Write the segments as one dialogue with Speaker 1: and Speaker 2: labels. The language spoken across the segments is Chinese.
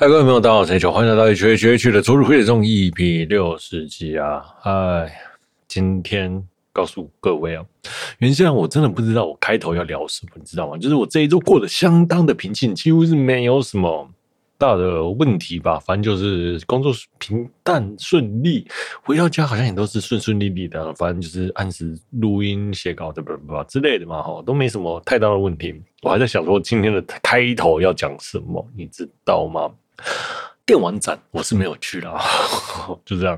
Speaker 1: 嗨，各位朋友，大家好，我是 H，欢迎来到 H H H 的周日会的中 EP 六十集啊！哎，今天告诉各位啊，原先我真的不知道我开头要聊什么，你知道吗？就是我这一周过得相当的平静，几乎是没有什么大的问题吧。反正就是工作平淡顺利，回到家好像也都是顺顺利利的。反正就是按时录音、写稿的，不不不之类的嘛，哈，都没什么太大的问题。我还在想说今天的开头要讲什么，你知道吗？电玩展我是没有去的，就这样。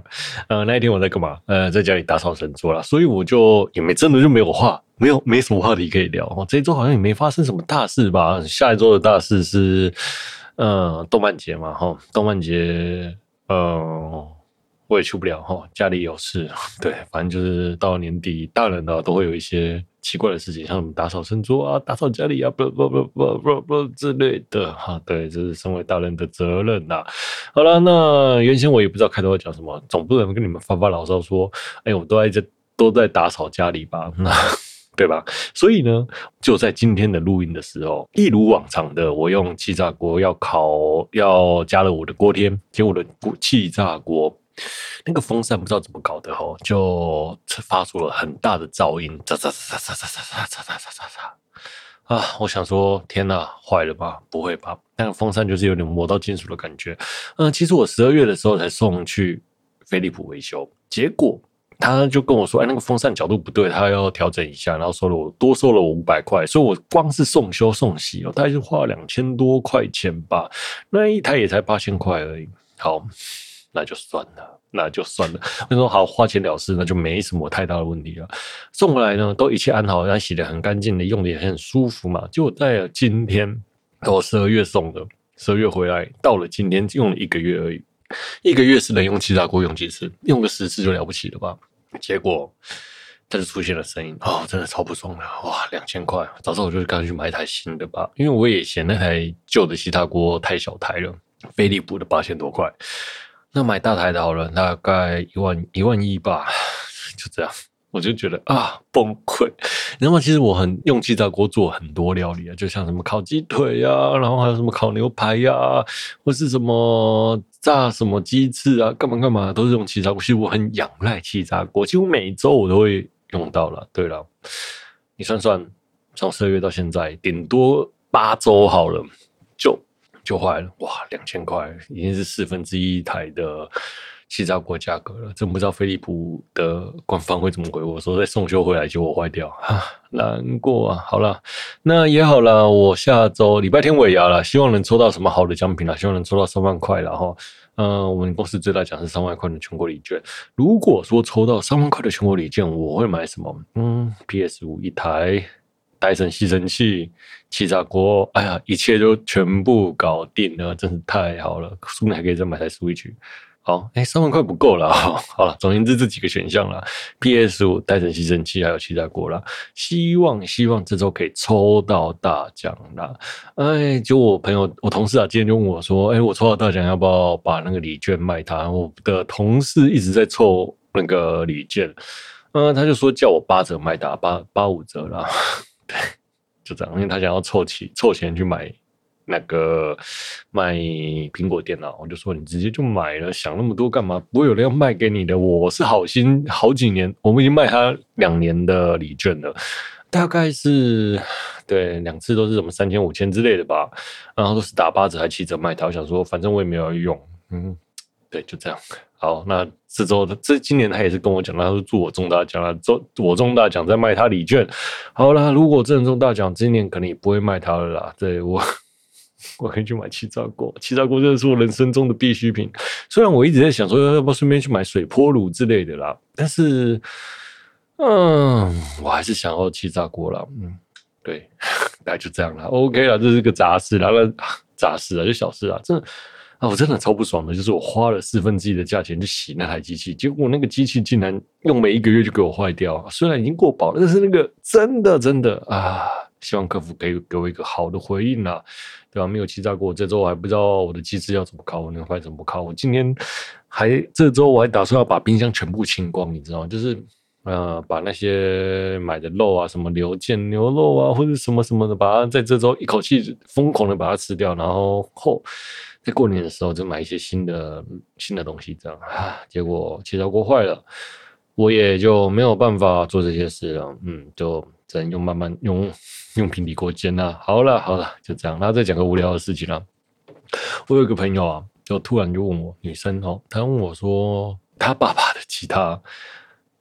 Speaker 1: 呃，那一天我在干嘛？呃，在家里打扫神桌啦，所以我就也没真的就没有话，没有没什么话题可以聊。哦，这一周好像也没发生什么大事吧？下一周的大事是，呃，动漫节嘛，哈，动漫节，呃。我也去不了哈，家里有事。对，反正就是到年底，大人呢都会有一些奇怪的事情，像什么打扫餐桌啊、打扫家里啊，不不不不不不之类的哈。对，这是身为大人的责任呐。好了，那原先我也不知道开头要讲什么，总不能跟你们发发牢骚说，哎，我都在这都在打扫家里吧，对吧？所以呢，就在今天的录音的时候，一如往常的，我用气炸锅要烤，要加了我的锅贴，结果我的气炸锅。那个风扇不知道怎么搞的吼，就发出了很大的噪音，喳喳喳喳喳喳喳喳喳喳喳喳啊！我想说，天哪，坏了吧？不会吧？那个风扇就是有点磨到金属的感觉。嗯，其实我十二月的时候才送去飞利浦维修，结果他就跟我说，哎，那个风扇角度不对，他要调整一下，然后收了我多收了我五百块，所以我光是送修送洗哦，大概就花了两千多块钱吧。那一台也才八千块而已。好。那就算了，那就算了。我说好，花钱了事，那就没什么太大的问题了。送回来呢，都一切安好，然后洗得很干净的，用的也很舒服嘛。就在今天，我十二月送的，十二月回来，到了今天用了一个月而已。一个月是能用气炸锅用几次？用个十次就了不起了吧？结果它就出现了声音，哦，真的超不爽的。哇，两千块，早知道我就赶紧去买一台新的吧，因为我也嫌那台旧的气炸锅太小台了，飞利浦的八千多块。那买大台的好了，大概一万一万一吧，就这样，我就觉得啊崩溃。你知道吗？其实我很用气炸锅做很多料理啊，就像什么烤鸡腿呀、啊，然后还有什么烤牛排呀、啊，或是什么炸什么鸡翅啊，干嘛干嘛都是用气炸锅。其实我很仰赖气炸锅，几乎每周我都会用到了。对了，你算算，从十二月到现在，顶多八周好了，就。就坏了，哇，两千块已经是四分之一台的气炸锅价格了。真不知道飞利浦的官方会怎么回我说再送修回来就我坏掉，哈，难过啊。好了，那也好了，我下周礼拜天尾牙了，希望能抽到什么好的奖品了，希望能抽到三万块了哈。嗯，我们公司最大奖是三万块的全国礼券。如果说抽到三万块的全国礼券，我会买什么？嗯，PS 五一台。戴森吸尘器、气炸锅，哎呀，一切都全部搞定了，真是太好了！顺便还可以再买台 Switch。好，哎，三万块不够了，好了，总而言之这几个选项了：PS 五、戴森吸尘器还有气炸锅了。希望希望这周可以抽到大奖啦！哎，就我朋友、我同事啊，今天就问我说：“哎，我抽到大奖，要不要把那个礼券卖他？”我的同事一直在凑那个礼券，嗯，他就说叫我八折卖他，八八五折啦。就这样，因为他想要凑齐凑钱去买那个买苹果电脑，我就说你直接就买了，想那么多干嘛？不会有人要卖给你的。我是好心，好几年，我们已经卖他两年的礼券了，大概是对两次都是什么三千五千之类的吧，然后都是打八折还七折卖他。我想说，反正我也没有用，嗯，对，就这样。好，那这周的这今年他也是跟我讲，他说祝我中大奖了，中我中大奖再卖他礼券。好啦，如果真的中大奖，今年可能也不会卖他了啦。对我，我可以去买气炸锅，气炸锅真的是我人生中的必需品。虽然我一直在想说要不要顺便去买水波炉之类的啦，但是，嗯，我还是想要气炸锅啦。嗯，对，那就这样啦。OK 啦，这是个杂事啦，那 杂事啊，就小事啊，这。啊，我真的超不爽的，就是我花了四分之一的价钱去洗那台机器，结果那个机器竟然用没一个月就给我坏掉。虽然已经过保了，但是那个真的真的啊，希望客服给给我一个好的回应啦，对吧？没有欺诈过我，这周我还不知道我的机子要怎么拷，那个坏怎么拷。我今天还这周我还打算要把冰箱全部清光，你知道吗？就是。呃，把那些买的肉啊，什么牛腱、牛肉啊，或者什么什么的，把它在这周一口气疯狂的把它吃掉，然后后在过年的时候就买一些新的新的东西，这样啊，结果气炸锅坏了，我也就没有办法做这些事了，嗯，就只能用慢慢用用平底锅煎了。好了好了，就这样。那再讲个无聊的事情了，我有一个朋友啊，就突然就问我，女生哦，她问我说，她爸爸的吉他。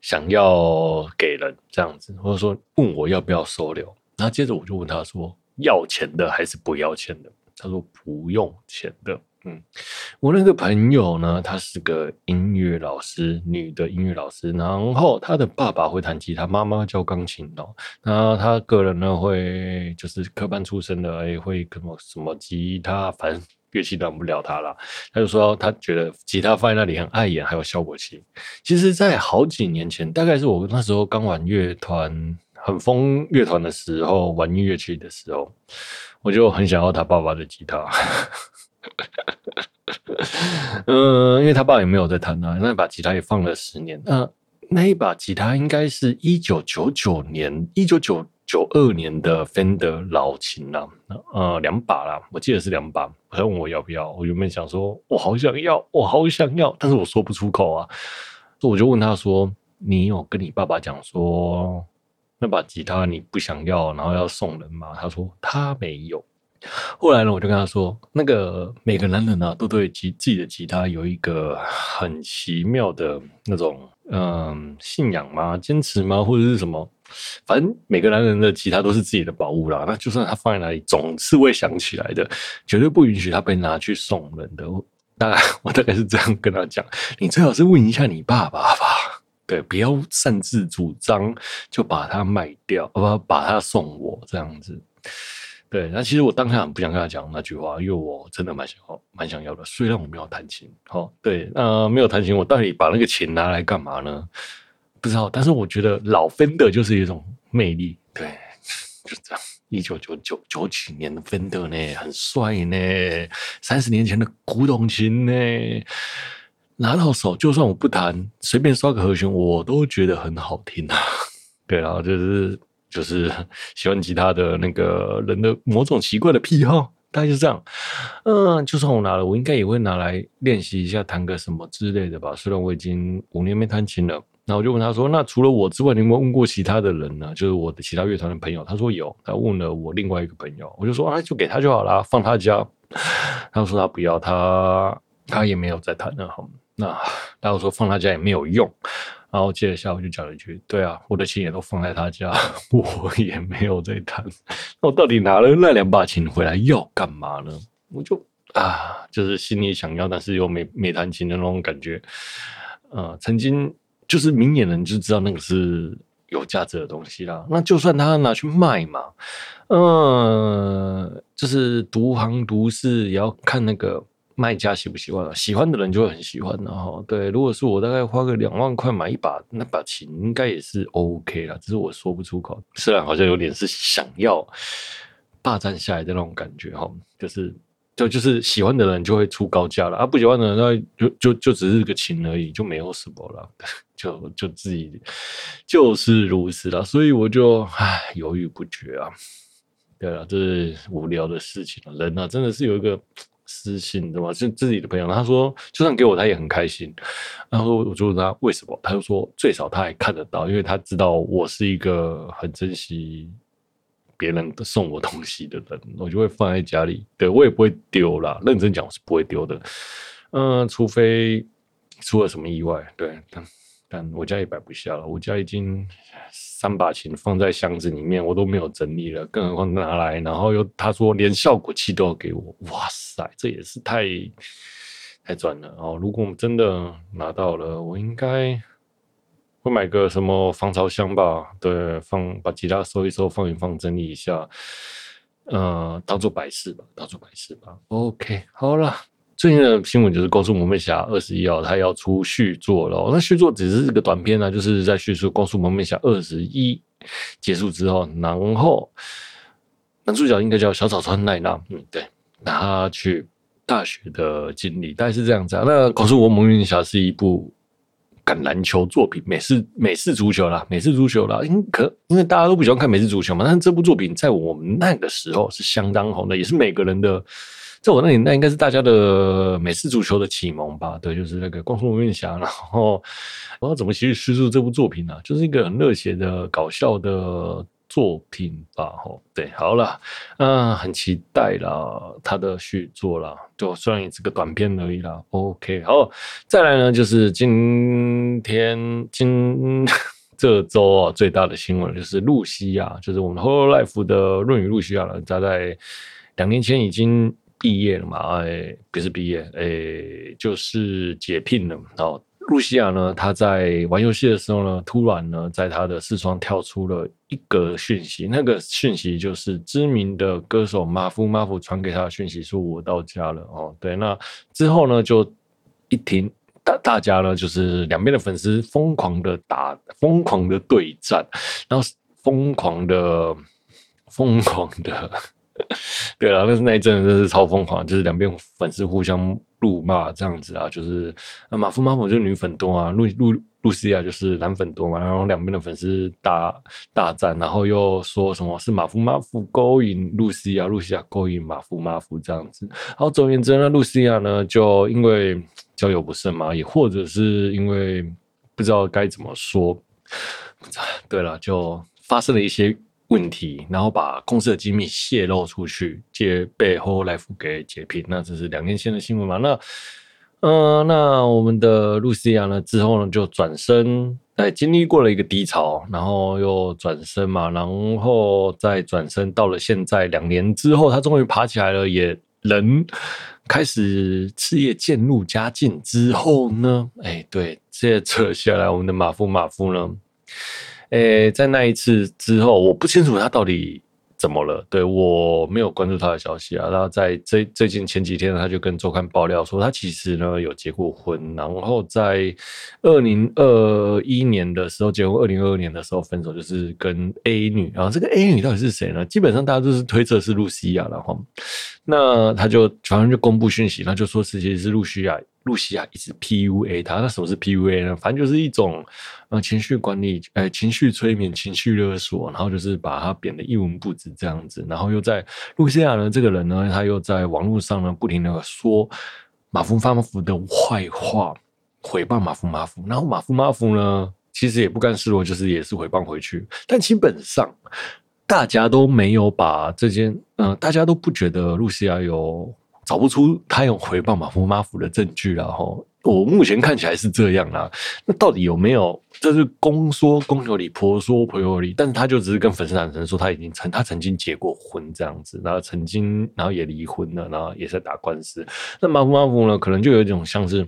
Speaker 1: 想要给人这样子，或者说问我要不要收留，然后接着我就问他说要钱的还是不要钱的？他说不用钱的。嗯，我那个朋友呢，他是个音乐老师，女的音乐老师，然后他的爸爸会弹吉他，妈妈教钢琴哦。那他个人呢，会就是科班出身的，哎，会什么什么吉他，反正。乐器挡不了他了，他就说他觉得吉他放在那里很碍眼，还有效果器。其实，在好几年前，大概是我那时候刚玩乐团，很疯乐团的时候，玩音乐器的时候，我就很想要他爸爸的吉他。嗯，因为他爸也没有在弹啊，那把吉他也放了十年。那那一把吉他应该是一九九九年，一九九。九二年的 Fender 老琴啦，呃，两把啦，我记得是两把。他问我要不要，我原本想说，我好想要，我好想要，但是我说不出口啊。所以我就问他说：“你有跟你爸爸讲说那把吉他你不想要，然后要送人吗？”他说他没有。后来呢，我就跟他说：“那个每个男人呢、都对吉自己的吉他有一个很奇妙的那种嗯、信仰吗？坚持吗？或者是什么？”反正每个男人的吉他都是自己的宝物啦，那就算他放在哪里，总是会想起来的，绝对不允许他被拿去送人的。大概我大概是这样跟他讲，你最好是问一下你爸爸吧，对，不要擅自主张就把它卖掉，不把它送我这样子。对，那其实我当下很不想跟他讲那句话，因为我真的蛮想要，蛮想要的。虽然我没有弹琴，好，对，那没有弹琴，我到底把那个琴拿来干嘛呢？不知道，但是我觉得老芬德就是一种魅力，对，就这样。一九九九九几年的芬德呢，很帅呢，三十年前的古董琴呢，拿到手就算我不弹，随便刷个和弦，我都觉得很好听啊。对，然后就是就是 喜欢吉他的那个人的某种奇怪的癖好，大概就是这样。嗯，就算我拿了，我应该也会拿来练习一下，弹个什么之类的吧。虽然我已经五年没弹琴了。然后我就问他说：“那除了我之外，你有没有问过其他的人呢？就是我的其他乐团的朋友。”他说有。他问了我另外一个朋友，我就说：“啊，就给他就好了，放他家。”他说他不要，他他也没有在弹了。好，那然后说放他家也没有用。然后接着下午就讲了一句：“对啊，我的琴也都放在他家，我也没有在弹。那我到底拿了那两把琴回来要干嘛呢？我就啊，就是心里想要，但是又没没弹琴的那种感觉。呃，曾经。”就是明眼人就知道那个是有价值的东西啦。那就算他拿去卖嘛，嗯，就是独行独市也要看那个卖家喜不喜欢。喜欢的人就会很喜欢的哈。对，如果是我大概花个两万块买一把那把琴，应该也是 OK 啦。只是我说不出口，虽然好像有点是想要霸占下来的那种感觉哈，就是。就就是喜欢的人就会出高价了啊，不喜欢的人那就就就只是个琴而已，就没有什么了，就就自己就是如此了，所以我就唉犹豫不决啊。对了，这是无聊的事情了。人啊，真的是有一个私信，对吧？是自己的朋友，他说就算给我，他也很开心。然后我就问他为什么，他就说最少他还看得到，因为他知道我是一个很珍惜。别人送我东西的人，我就会放在家里。对，我也不会丢啦，认真讲，我是不会丢的。嗯、除非出了什么意外。对，但但我家也摆不下了。我家已经三把琴放在箱子里面，我都没有整理了，更何况拿来，然后又他说连效果器都要给我。哇塞，这也是太太赚了哦！如果我们真的拿到了，我应该。会买个什么防潮箱吧？对，放把吉他收一收，放一放，整理一下，呃，当做摆饰吧，当做摆饰吧。OK，好了，最近的新闻就是《光速蒙面侠二十一》哦，他要出续作了。那续作只是这个短片呢，就是在叙述《光速蒙面侠二十一》结束之后，然后男主角应该叫小早川奈娜，嗯，对，他去大学的经历大概是这样子啊。那《光速蒙面侠》是一部。橄榄球作品，美式美式足球啦，美式足球啦，因可因为大家都不喜欢看美式足球嘛，但是这部作品在我们那个时候是相当红的，也是每个人的，在我那年代应该是大家的美式足球的启蒙吧？对，就是那个《光速蒙面侠》，然后我要怎么去叙述这部作品呢？就是一个很热血的、搞笑的。作品吧，吼，对，好了，嗯，很期待啦，他的续作啦，就虽然也是个短片而已啦，OK，好，再来呢，就是今天今 这周啊，最大的新闻就是露西亚，就是我们 Hololive 的润羽露西亚了，他在两年前已经毕业了嘛，哎，不是毕业，哎，就是解聘了，然后。露西亚呢，他在玩游戏的时候呢，突然呢，在他的视窗跳出了一个讯息，那个讯息就是知名的歌手马夫马夫传给他的讯息，说我到家了哦。对，那之后呢，就一停，大大家呢，就是两边的粉丝疯狂的打，疯狂的对战，然后疯狂的，疯狂的。对啊，但是那一阵真是超疯狂，就是两边粉丝互相辱骂这样子啊，就是马夫马夫就是女粉多啊，露露露西亚就是男粉多嘛，然后两边的粉丝大大战，然后又说什么是马夫马夫勾引露西亚，露西亚勾引马夫马夫这样子。然后总而言之呢，露西亚呢就因为交友不慎嘛，也或者是因为不知道该怎么说，对了，就发生了一些。问题，然后把公司的机密泄露出去，借被 Hololive 给解聘。那这是两年前的新闻嘛？那，嗯、那我们的露西亚呢？之后呢，就转身，哎，经历过了一个低潮，然后又转身嘛，然后再转身到了现在，两年之后，他终于爬起来了，也人开始事业渐入佳境之后呢，哎，对，接着下来，我们的马夫马夫呢？诶、在那一次之后，我不清楚他到底怎么了。对，我没有关注他的消息啊。然后在最最近前几天，他就跟周刊爆料说，他其实呢有结过婚，然后在二零二一年的时候结婚，二零二二年的时候分手，就是跟 A 女。然后这个 A 女到底是谁呢？基本上大家都是推测是露西亚，然后那他就反正就公布讯息，他就说是其实是露西亚。露西亚一直 PUA 他，那什么是 PUA 呢？反正就是一种呃情绪管理，呃情绪催眠、情绪勒索，然后就是把他贬得一文不值这样子，然后又在露西亚呢这个人呢，他又在网络上呢不停的说马夫马夫的坏话，毁谤马夫马夫，然后马夫马夫呢其实也不甘示弱，就是也是毁谤回去，但基本上大家都没有把这件，嗯、呃，大家都不觉得露西亚有。找不出他有回报马夫马夫的证据了哈，我目前看起来是这样啦。那到底有没有？这是公说公有理，婆说婆有理。但是他就只是跟粉丝坦诚说他已经曾他曾经结过婚这样子，然后曾经然后也离婚了，然后也在打官司。那马夫马夫呢，可能就有一种像是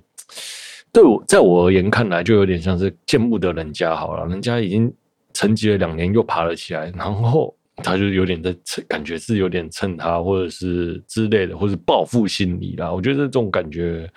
Speaker 1: 对我在我而言看来，就有点像是见不得人家好了，人家已经沉寂了两年，又爬了起来，然后。他就有点在蹭，感觉是有点蹭他，或者是之类的，或者报复心理啦。我觉得这种感觉，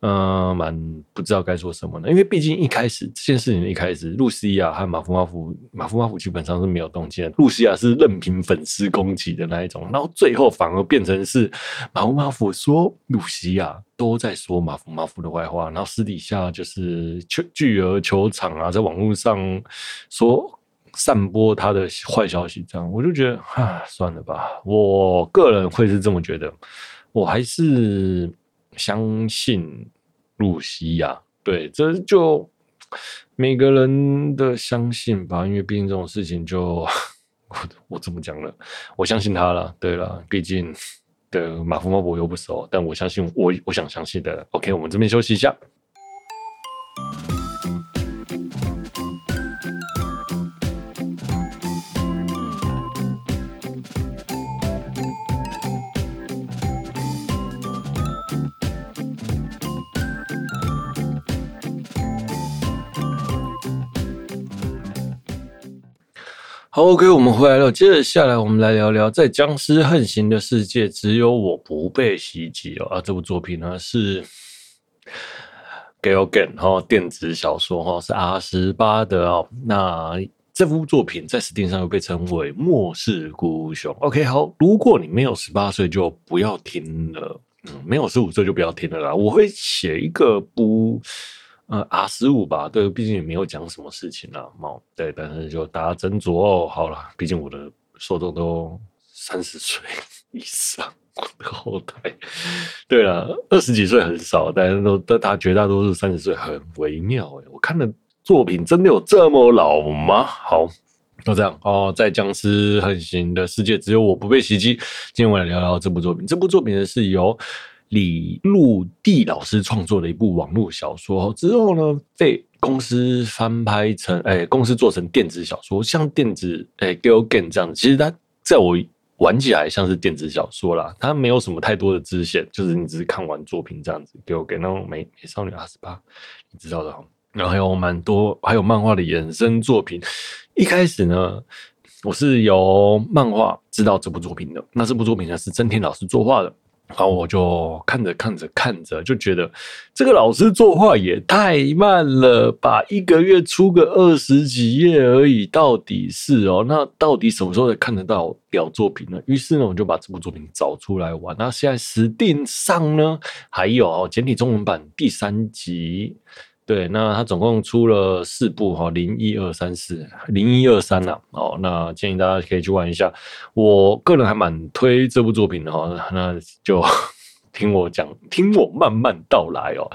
Speaker 1: 嗯、蛮不知道该说什么呢。因为毕竟一开始这件事情一开始，露西亚和马夫马夫，马夫马夫基本上是没有动静的。露西亚是任凭粉丝攻击的那一种，然后最后反而变成是马夫马夫说露西亚都在说马夫马夫的坏话，然后私底下就是去巨额球场啊，在网络上说。散播他的坏消息，这样我就觉得，啊，算了吧。我个人会是这么觉得，我还是相信露西亚。对，这就每个人的相信吧，因为毕竟这种事情就，我我怎么讲呢？我相信他了。对了，毕竟的马夫马夫又不熟，但我相信我我想相信的。OK，我们这边休息一下。好，OK，我们回来了。接着下来，我们来聊聊在僵尸横行的世界，只有我不被袭击哦。啊，这部作品呢是 Galgame 哈电子小说哈是 R 十八的哦。那这部作品在史蒂上又被称为《末世孤雄》。OK，好，如果你没有十八岁，就不要听了。嗯，没有十五岁就不要听了啦。我会写一个不。呃，R 十五吧，对，毕竟也没有讲什么事情啦，嘛，对，但是就大家斟酌哦。好了，毕竟我的受众都三十岁 以上，我的后代，对了，二十几岁很少，但是都但大绝大多数三十岁，很微妙诶。我看的作品真的有这么老吗？好，就这样哦，在僵尸横行的世界，只有我不被袭击。今天我来聊聊这部作品，这部作品呢是由。李陆地老师创作的一部网络小说之后呢，被公司翻拍成，哎、公司做成电子小说，像电子，哎、欸，Galgame 这样。其实它在我玩起来像是电子小说啦，它没有什么太多的支线，就是你只是看完作品这样子。Galgame 那种美美少女 R18，你知道的。然后还有蛮多，还有漫画的衍生作品。一开始呢，我是由漫画知道这部作品的。那这部作品呢，是真田老师作画的。然后我就看着看着看着，就觉得这个老师作画也太慢了吧！一个月出个二十几页而已，到底是哦？那到底什么时候才看得到表作品呢？于是呢，我就把这部作品找出来玩。那现在十定上呢，还有哦，简体中文版第三集。对，那他总共出了四部哈，零一二三四零一二三呐，哦，那建议大家可以去玩一下。我个人还蛮推这部作品的哈，那就听我讲，听我慢慢道来哦。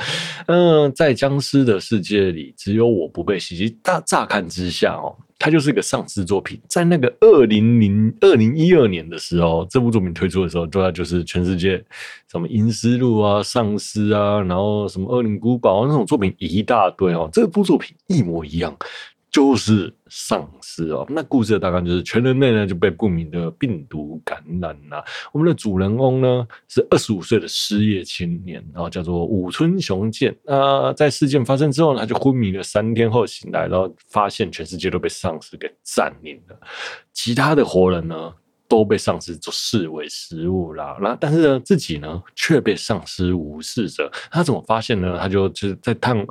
Speaker 1: 嗯，在僵尸的世界里，只有我不被袭击。大乍看之下哦。它就是一个丧尸作品，在那个二零零二零一二年的时候，这部作品推出的时候，主要就是全世界什么《阴丝路》啊、丧尸啊，然后什么《恶灵古堡》啊那种作品一大堆哦。这部作品一模一样。就是丧尸哦，那故事的大概就是全人类呢就被不明的病毒感染了。我们的主人翁呢是二十五岁的失业青年，然后叫做武村雄健。那在事件发生之后呢，他就昏迷了三天后醒来，然后发现全世界都被丧尸给占领了，其他的活人呢，都被丧尸就视为食物啦，那但是呢，自己呢却被丧尸无视着。他怎么发现呢？他就就是在探，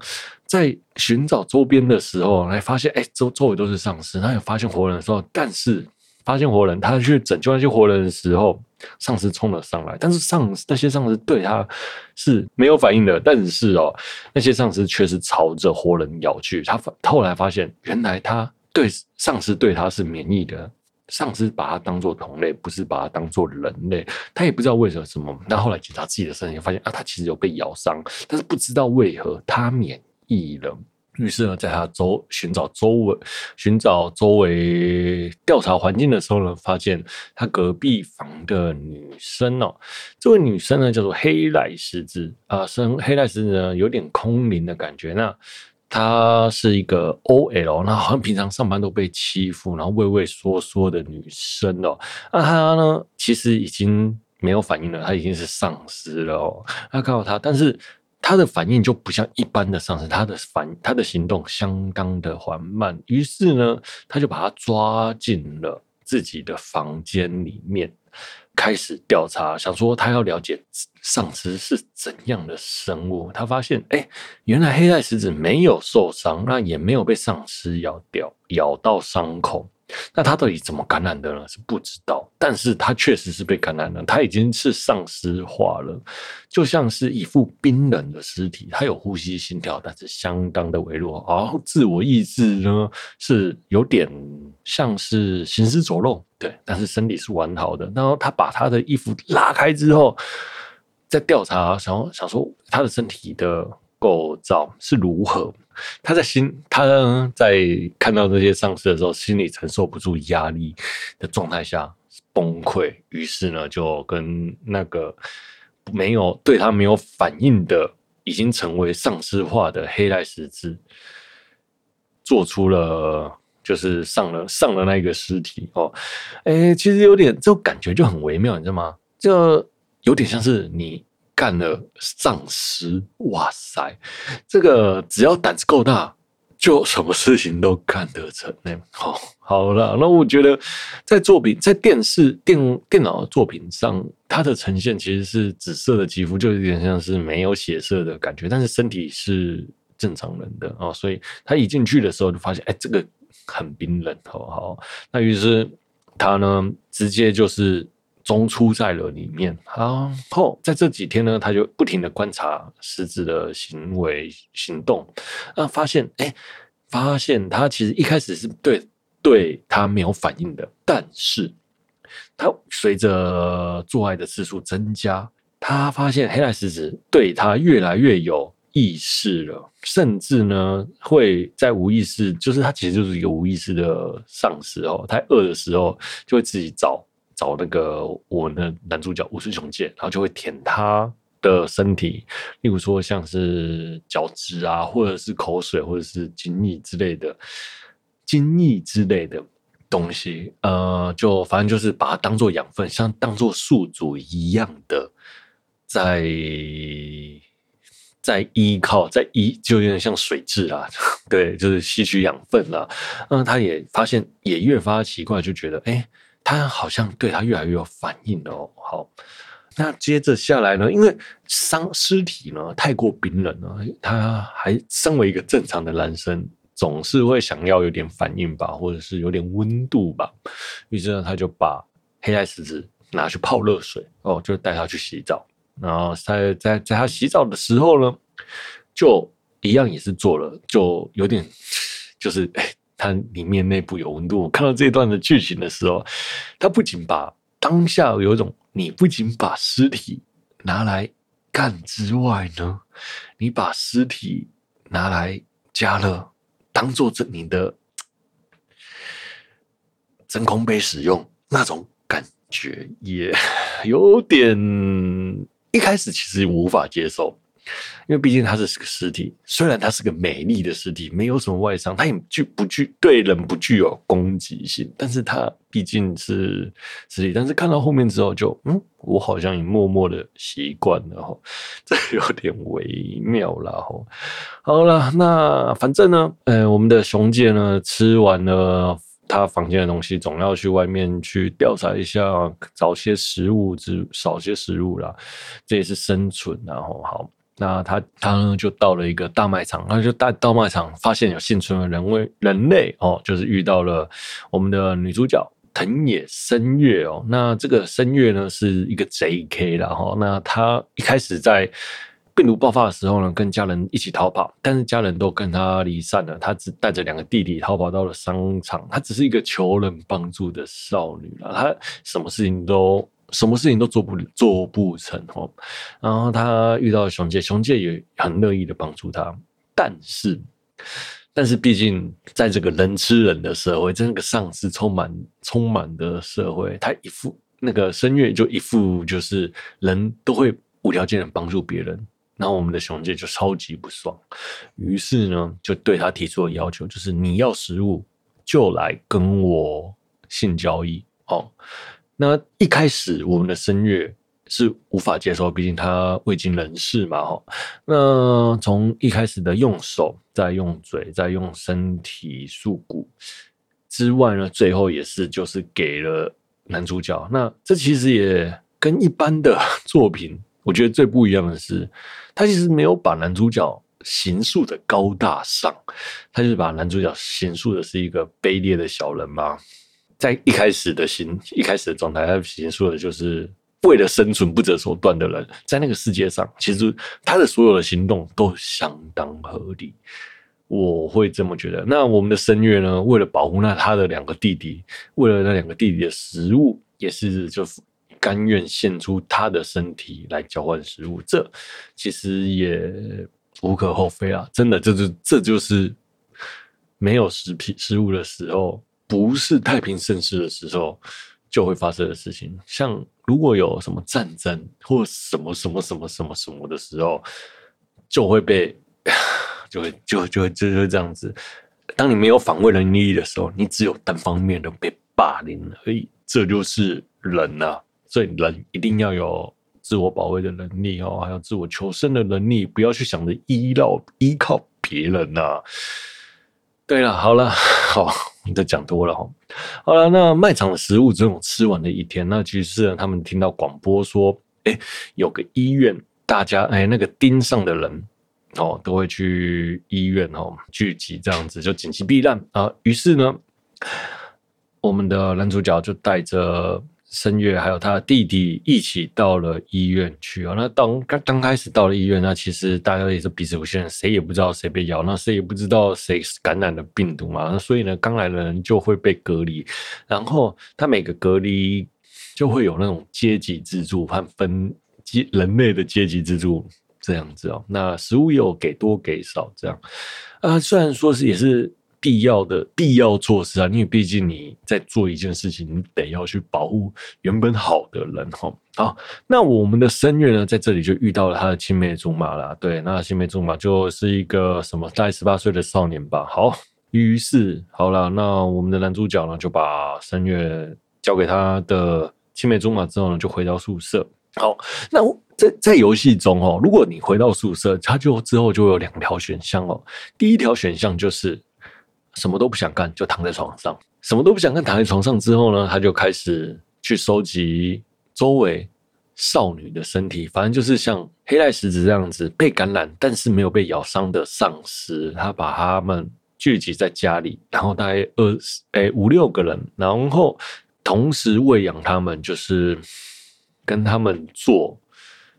Speaker 1: 在寻找周边的时候，来发现，哎、周周围都是丧尸。他有发现活人的时候，但是发现活人，他去拯救那些活人的时候，丧尸冲了上来。但是丧那些丧尸对他是没有反应的。但是哦，那些丧尸却是朝着活人咬去。他后来发现，原来他对丧尸对他是免疫的。上司把他当做同类，不是把他当做人类。他也不知道为什么什么。那后来检查自己的身体，发现啊，他其实有被咬伤，但是不知道为何他免疫了。于是呢，在他周寻找周围、寻找周围调查环境的时候呢，发现他隔壁房的女生哦，这位女生呢叫做黑濑十字啊，生黑濑十字呢有点空灵的感觉。那她是一个 OL，那好像平常上班都被欺负，然后畏畏缩缩的女生哦。那她呢，其实已经没有反应了，她已经是丧尸了哦。她看到她，但是她的反应就不像一般的丧尸，她的反她的行动相当的缓慢。于是呢，她就把她抓进了自己的房间里面。开始调查，想说他要了解丧尸是怎样的生物。他发现，哎，原来黑带石子没有受伤，那也没有被丧尸咬掉，咬到伤口。那他到底怎么感染的呢？是不知道，但是他确实是被感染了。他已经是丧尸化了，就像是一副冰冷的尸体。他有呼吸、心跳，但是相当的微弱。然后自我意志呢，是有点像是行尸走肉，对，但是身体是完好的。然后他把他的衣服拉开之后，在调查，想想说他的身体的构造是如何。他在心，他在看到这些丧尸的时候，心里承受不住压力的状态下崩溃，于是呢，就跟那个没有对他没有反应的，已经成为丧尸化的黑濑实质，做出了就是上了上了那个尸体哦，哎，其实有点这种感觉就很微妙，你知道吗？就有点像是你。干了丧尸，哇塞！这个只要胆子够大，就什么事情都干得成呢？好，好了，那我觉得在作品，在电视、电电脑的作品上，它的呈现其实是紫色的肌肤，就有点像是没有血色的感觉，但是身体是正常人的啊，所以他一进去的时候就发现，哎，这个很冰冷，好好，那于是他呢，直接就是。中出在了里面，然后在这几天呢，他就不停的观察狮子的行为行动，啊，发现，哎，发现他其实一开始是对对他没有反应的，但是他随着做爱的次数增加，他发现黑带狮子对他越来越有意识了，甚至呢会在无意识，就是他其实就是一个无意识的丧失哦，他饿的时候就会自己找。找那个我的男主角武士雄健，然后就会舔他的身体，例如说像是脚趾啊，或者是口水，或者是精液之类的精液之类的东西，呃，就反正就是把它当做养分，像当做宿主一样的，在在依靠，在依就有点像水蛭啊，对，就是吸取养分了。嗯，他也发现也越发奇怪，就觉得哎。他好像对他越来越有反应了哦。好，那接着下来呢？因为伤尸体呢太过冰冷了，他还身为一个正常的男生，总是会想要有点反应吧，或者是有点温度吧。于是呢，他就把黑带狮子拿去泡热水哦，就带他去洗澡。然后在在在他洗澡的时候呢，就一样也是做了，就有点就是哎。它里面内部有温度。看到这段的剧情的时候，他不仅把当下有一种，你不仅把尸体拿来干之外呢，你把尸体拿来加热，当做这你的真空杯使用，那种感觉也有点，一开始其实无法接受。因为毕竟它是个尸体，虽然它是个美丽的尸体，没有什么外伤，它也具不具对人不具有攻击性，但是它毕竟是尸体。但是看到后面之后就，嗯，我好像也默默的习惯了哈，这有点微妙了哈。好了，那反正呢，呃，我们的雄介呢吃完了他房间的东西，总要去外面去调查一下，找些食物，之少些食物啦，这也是生存，然后好。那他他呢就到了一个大卖场，他就大到卖场发现有幸存的人类人类哦，就是遇到了我们的女主角藤野深月哦。那这个深月呢是一个 JK 啦哈。那他一开始在病毒爆发的时候呢，跟家人一起逃跑，但是家人都跟他离散了，他只带着两个弟弟逃跑到了商场。他只是一个求人帮助的少女啦，他什么事情都。什么事情都做不做不成哦，然后他遇到雄介，雄介也很乐意的帮助他，但是，但是毕竟在这个人吃人的社会，这个丧尸充满充满的社会，他一副那个声乐就一副就是人都会无条件的帮助别人，然后我们的雄介就超级不爽，于是呢就对他提出了要求，就是你要食物就来跟我性交易哦。那一开始，我们的声乐是无法接受，毕竟他未经人事嘛，哈。那从一开始的用手，再用嘴，再用身体束骨之外呢，最后也是就是给了男主角。那这其实也跟一般的 作品，我觉得最不一样的是，他其实没有把男主角形塑的高大上，他就是把男主角形塑的是一个卑劣的小人嘛。在一开始的形，一开始的状态，他形说的就是为了生存不择手段的人。在那个世界上，其实他的所有的行动都相当合理，我会这么觉得。那我们的深月呢？为了保护那他的两个弟弟，为了那两个弟弟的食物，也是就甘愿献出他的身体来交换食物。这其实也无可厚非啊！真的，这就这就是没有食品食物的时候。不是太平盛世的时候就会发生的事情，像如果有什么战争或什么什么什么什么什么的时候，就会被 就会就就会就会这样子。当你没有防卫能力的时候，你只有单方面的被霸凌而已。这就是人呐、啊，所以人一定要有自我保卫的能力哦，还有自我求生的能力，不要去想着依赖依靠别人呐、对了，好了，好，你都讲多了哈。好了，那卖场的食物只有吃完的一天。那于是，他们听到广播说，哎，有个医院，大家哎那个盯上的人哦，都会去医院哦聚集，这样子就紧急避难啊。于是呢，我们的男主角就带着。声月还有他的弟弟一起到了医院去啊。那当刚刚开始到了医院，那其实大家也是彼此不信任，谁也不知道谁被咬，那谁也不知道谁感染了病毒嘛。那所以呢，刚来的人就会被隔离，然后他每个隔离就会有那种阶级制度和分阶人类的阶级制度这样子哦。那食物有给多给少这样啊，虽然说是也是。必要的必要措施啊，因为毕竟你在做一件事情，你得要去保护原本好的人哈。好，那我们的声月呢，在这里就遇到了他的青梅竹马了。对，那青梅竹马就是一个什么，大概十八岁的少年吧。好，于是好了，那我们的男主角呢，就把声月交给他的青梅竹马之后呢，就回到宿舍。好，那在在游戏中哦，如果你回到宿舍，他就之后就有两条选项哦。第一条选项就是。什么都不想干，就躺在床上。什么都不想干，躺在床上之后呢，他就开始去收集周围少女的身体。反正就是像黑带十子这样子被感染，但是没有被咬伤的丧尸，他把他们聚集在家里，然后大概二十诶五六个人，然后同时喂养他们，就是跟他们做。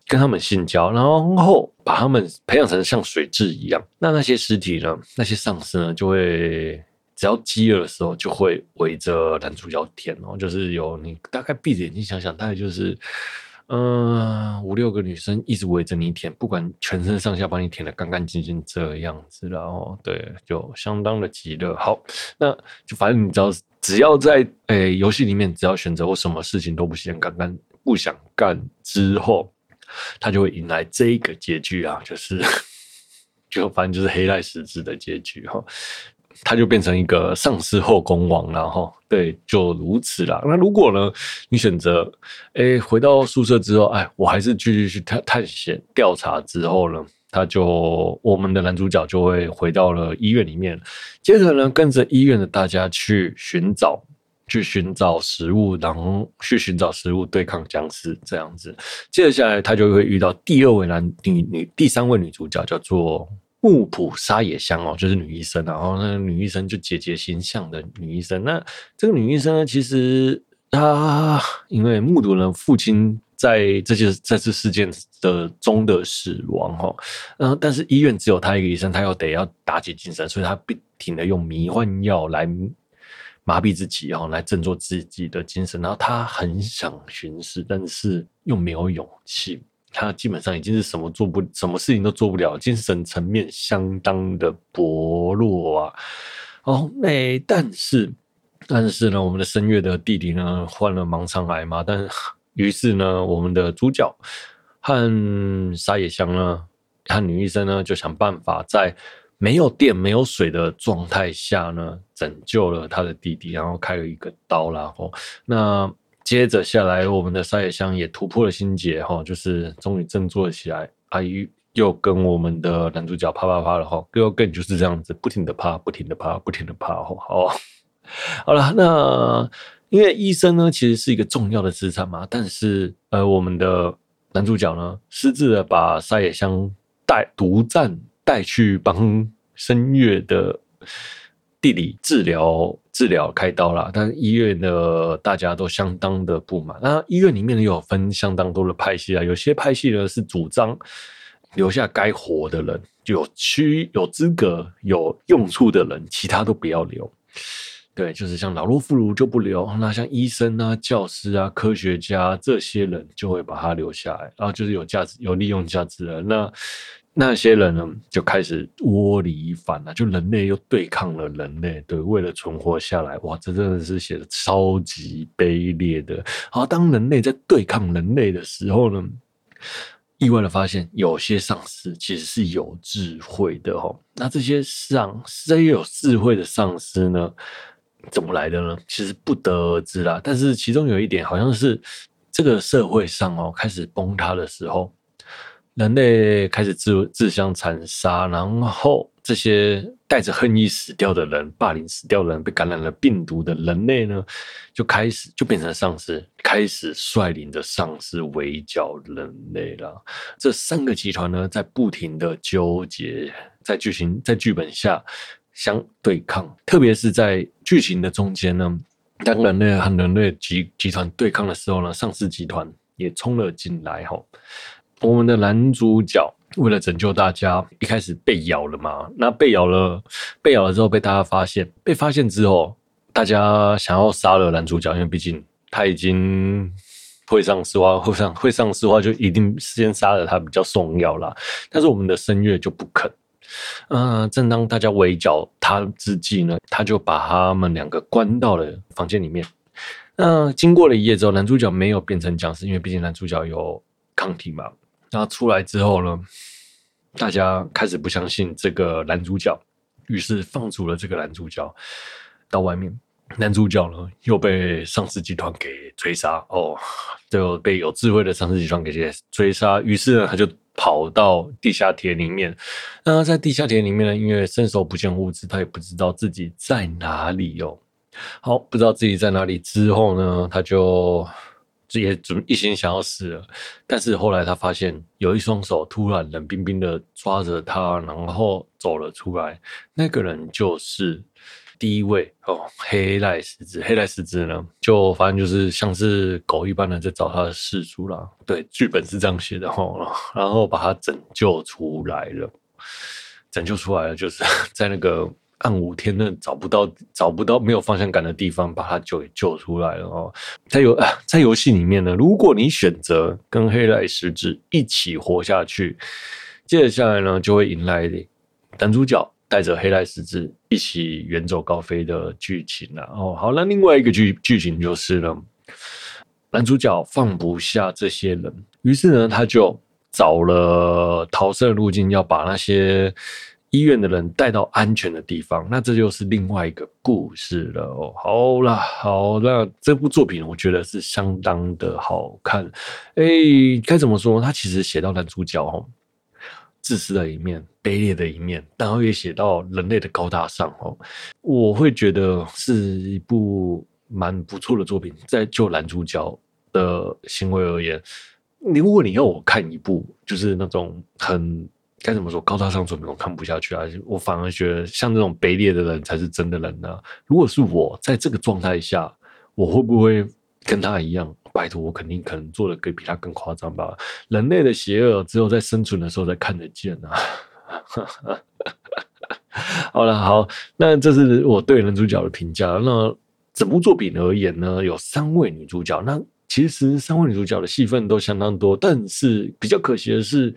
Speaker 1: 跟他们性交，然后把他们培养成像水蛭一样。那那些尸体呢？那些丧尸呢？就会只要饥饿的时候，就会围着男主角舔哦。就是有你大概闭着眼睛想想，大概就是嗯五六个女生一直围着你舔，不管全身上下把你舔的干干净净这样子，然后对，就相当的极乐。好，那就反正你知道，只要在诶游戏里面，只要选择我什么事情都不想干干不想干之后。他就会迎来这一个结局啊，就是就反正就是黑带十字的结局哈，他就变成一个丧尸后宫王了哈，对，就如此啦。那如果呢，你选择哎回到宿舍之后，哎，我还是继续去探探险调查之后呢，他就我们的男主角就会回到了医院里面，接着呢，跟着医院的大家去寻找。去寻找食物，然后去寻找食物对抗僵尸这样子。接下来他就会遇到第二位男女女第三位女主角，叫做木浦沙野香哦，就是女医生。然后那个女医生就姐姐形象的女医生。那这个女医生呢，其实她因为目睹了父亲在这些这次事件的中的死亡哈，然后但是医院只有她一个医生，她又得要打起精神，所以她不停的用迷幻药来。麻痹自己哦，来振作自己的精神。然后他很想巡视，但是又没有勇气。他基本上已经是什么做不，什么事情都做不了，精神层面相当的薄弱啊。哦，那但是，但是呢，我们的声月的弟弟呢，患了盲肠癌嘛。但是于是呢，我们的主角和沙野香呢，和女医生呢，就想办法在。没有电、没有水的状态下呢，拯救了他的弟弟，然后开了一个刀，然后那接着下来，我们的沙野香也突破了心结，哈，就是终于振作起来，阿姨又跟我们的男主角啪啪啪了，哈，又更就是这样子，不停的啪，不停的啪，不停的啪，好，好，好了，那因为医生呢，其实是一个重要的资产嘛，但是呃，我们的男主角呢，私自的把沙野香带独占。带去帮声月的弟弟治疗、治疗、开刀啦。但医院的大家都相当的不满。那医院里面呢有分相当多的派系啊，有些派系呢是主张留下该活的人，有需有资格、有用处的人，其他都不要留。对，就是像老弱妇孺就不留。那像医生啊、教师啊、科学家这些人就会把他留下来，然后就是有价值、有利用价值的那。那些人呢，就开始窝里反了，就人类又对抗了人类，对，为了存活下来，哇，这真的是写的超级卑劣的。好，当人类在对抗人类的时候呢，意外的发现，有些丧尸其实是有智慧的哦。那这些丧尸，这些有智慧的丧尸呢，怎么来的呢？其实不得而知啦。但是其中有一点，好像是这个社会上哦，开始崩塌的时候。人类开始自自相残杀，然后这些带着恨意死掉的人、霸凌死掉的人、被感染了病毒的人类呢，就开始就变成丧尸，开始率领着丧尸围剿人类了。这三个集团呢，在不停的纠结，在剧情在剧本下相对抗，特别是在剧情的中间呢，当人类和人类集集团对抗的时候呢，丧尸集团也冲了进来哈。我们的男主角。为了拯救大家，一开始被咬了嘛？那被咬了，被咬了之后被大家发现，被发现之后，大家想要杀了男主角，因为毕竟他已经会上尸化，会上会上尸化，就一定先杀了他比较重要啦。但是我们的声乐就不肯。嗯、正当大家围剿他之际呢，他就把他们两个关到了房间里面。那、经过了一夜之后，男主角没有变成僵尸，因为毕竟男主角有抗体嘛。他出来之后呢，大家开始不相信这个男主角，于是放逐了这个男主角到外面。男主角呢又被丧尸集团给追杀哦，就被有智慧的丧尸集团给追杀。于是呢，他就跑到地下铁里面。那在地下铁里面呢，因为伸手不见五指，他也不知道自己在哪里、哦。好，不知道自己在哪里之后呢，他就。也准一心想要死了，但是后来他发现有一双手突然冷冰冰的抓着他，然后走了出来。那个人就是第一位哦，黑赖十字。黑赖十字呢，就反正就是像是狗一般的在找他的饲主啦。对，剧本是这样写的哦，然后把他拯救出来了，拯救出来了，就是 在那个。暗无天日，找不到找不到没有方向感的地方，把他救给救出来了哦。在游在游戏里面呢，如果你选择跟黑赖十字一起活下去，接着下来呢就会迎来男主角带着黑赖十字一起远走高飞的剧情了哦。好，那另外一个剧剧情就是呢，男主角放不下这些人，于是呢他就找了逃生的路径，要把那些。医院的人带到安全的地方，那这就是另外一个故事了哦。好啦，好，那这部作品我觉得是相当的好看。哎、欸，该怎么说？他其实写到男主角哦，自私的一面、卑劣的一面，然后也写到人类的高大上哦。我会觉得是一部蛮不错的作品。在就男主角的行为而言，如果你要我看一部，就是那种很。该怎么说？高大上作品我看不下去啊！我反而觉得像这种卑劣的人才是真的人呢、如果是我在这个状态下，我会不会跟他一样？拜托，我肯定可能做的比比他更夸张吧。人类的邪恶只有在生存的时候才看得见啊！好了，好，那这是我对男主角的评价。那整部作品而言呢，有三位女主角。那其实三位女主角的戏份都相当多，但是比较可惜的是。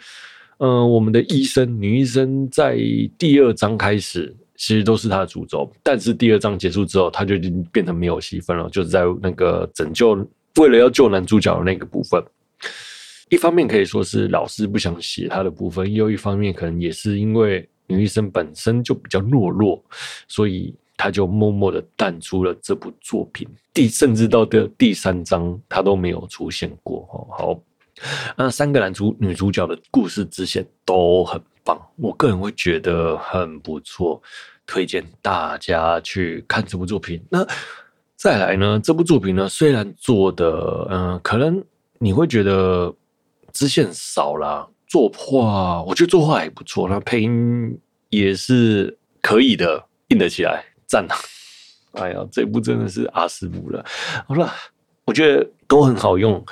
Speaker 1: 嗯、我们的医生女医生在第二章开始其实都是她的主轴，但是第二章结束之后，她就已经变成没有戏份了，就是在那个拯救，为了要救男主角的那个部分。一方面可以说是老师不想写他的部分，又一方面可能也是因为女医生本身就比较懦弱，所以她就默默的淡出了这部作品。第甚至到第第三章，她都没有出现过。好。那三个男主女主角的故事支线都很棒，我个人会觉得很不错，推荐大家去看这部作品。那再来呢？这部作品呢，虽然做的嗯、可能你会觉得支线少啦，作画我觉得作画还不错，那配音也是可以的，硬得起来，赞啊！哎呀，这部真的是阿斯布了。好了，我觉得都很好用。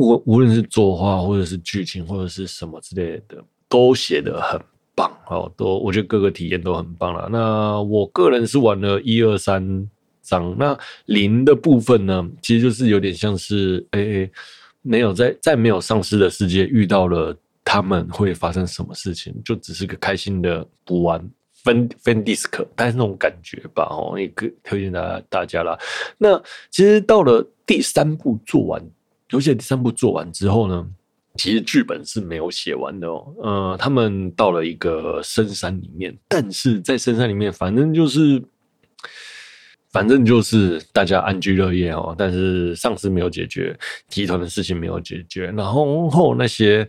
Speaker 1: 无无论是作画，或者是剧情，或者是什么之类的，都写的很棒哦。都我觉得各个体验都很棒了。那我个人是玩了一二三章，那零的部分呢，其实就是有点像是，哎、欸，没有在在没有丧尸的世界遇到了他们会发生什么事情，就只是个开心的补完分分 disc，但是那种感觉吧，哦，也可推荐大大家啦。那其实到了第三部做完。游戏第三部做完之后呢，其实剧本是没有写完的哦。呃，他们到了一个深山里面，但是在深山里面，反正就是，反正就是大家安居乐业哦。但是丧尸没有解决，集团的事情没有解决，然后后那些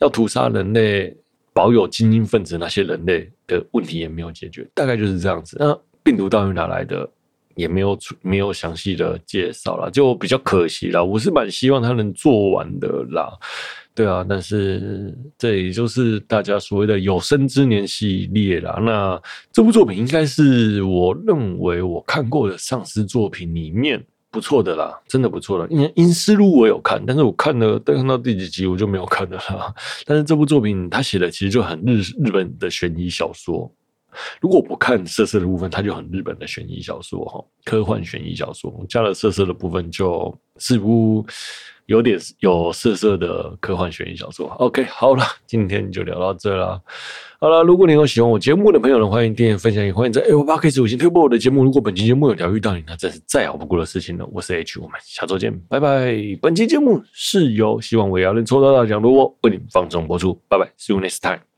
Speaker 1: 要屠杀人类保有精英分子那些人类的问题也没有解决，大概就是这样子。那病毒到底哪来的？也没有没有详细的介绍了，就比较可惜了。我是蛮希望他能做完的啦，对啊，但是这也就是大家所谓的有生之年系列啦。那这部作品应该是我认为我看过的丧尸作品里面不错的啦，真的不错的。因为《阴尸路》我有看，但是我看了，但看到第几集我就没有看了啦。但是这部作品他写的其实就很日日本的悬疑小说。如果不看色色的部分，它就很日本的悬疑小说哈，科幻悬疑小说。加了色色的部分，就似乎有点有色色的科幻悬疑小说。OK，好了，今天就聊到这啦。好了，如果你有喜欢我节目的朋友呢，欢迎订阅分享，也欢迎在 Apple Podcast 五星推播我的节目。如果本期节目有疗愈到你，那真是再好不过的事情了。我是 H，我们下周见，拜拜。本期节目是由希望我也能抽到大奖的我为你放送播出，拜拜，See you next time。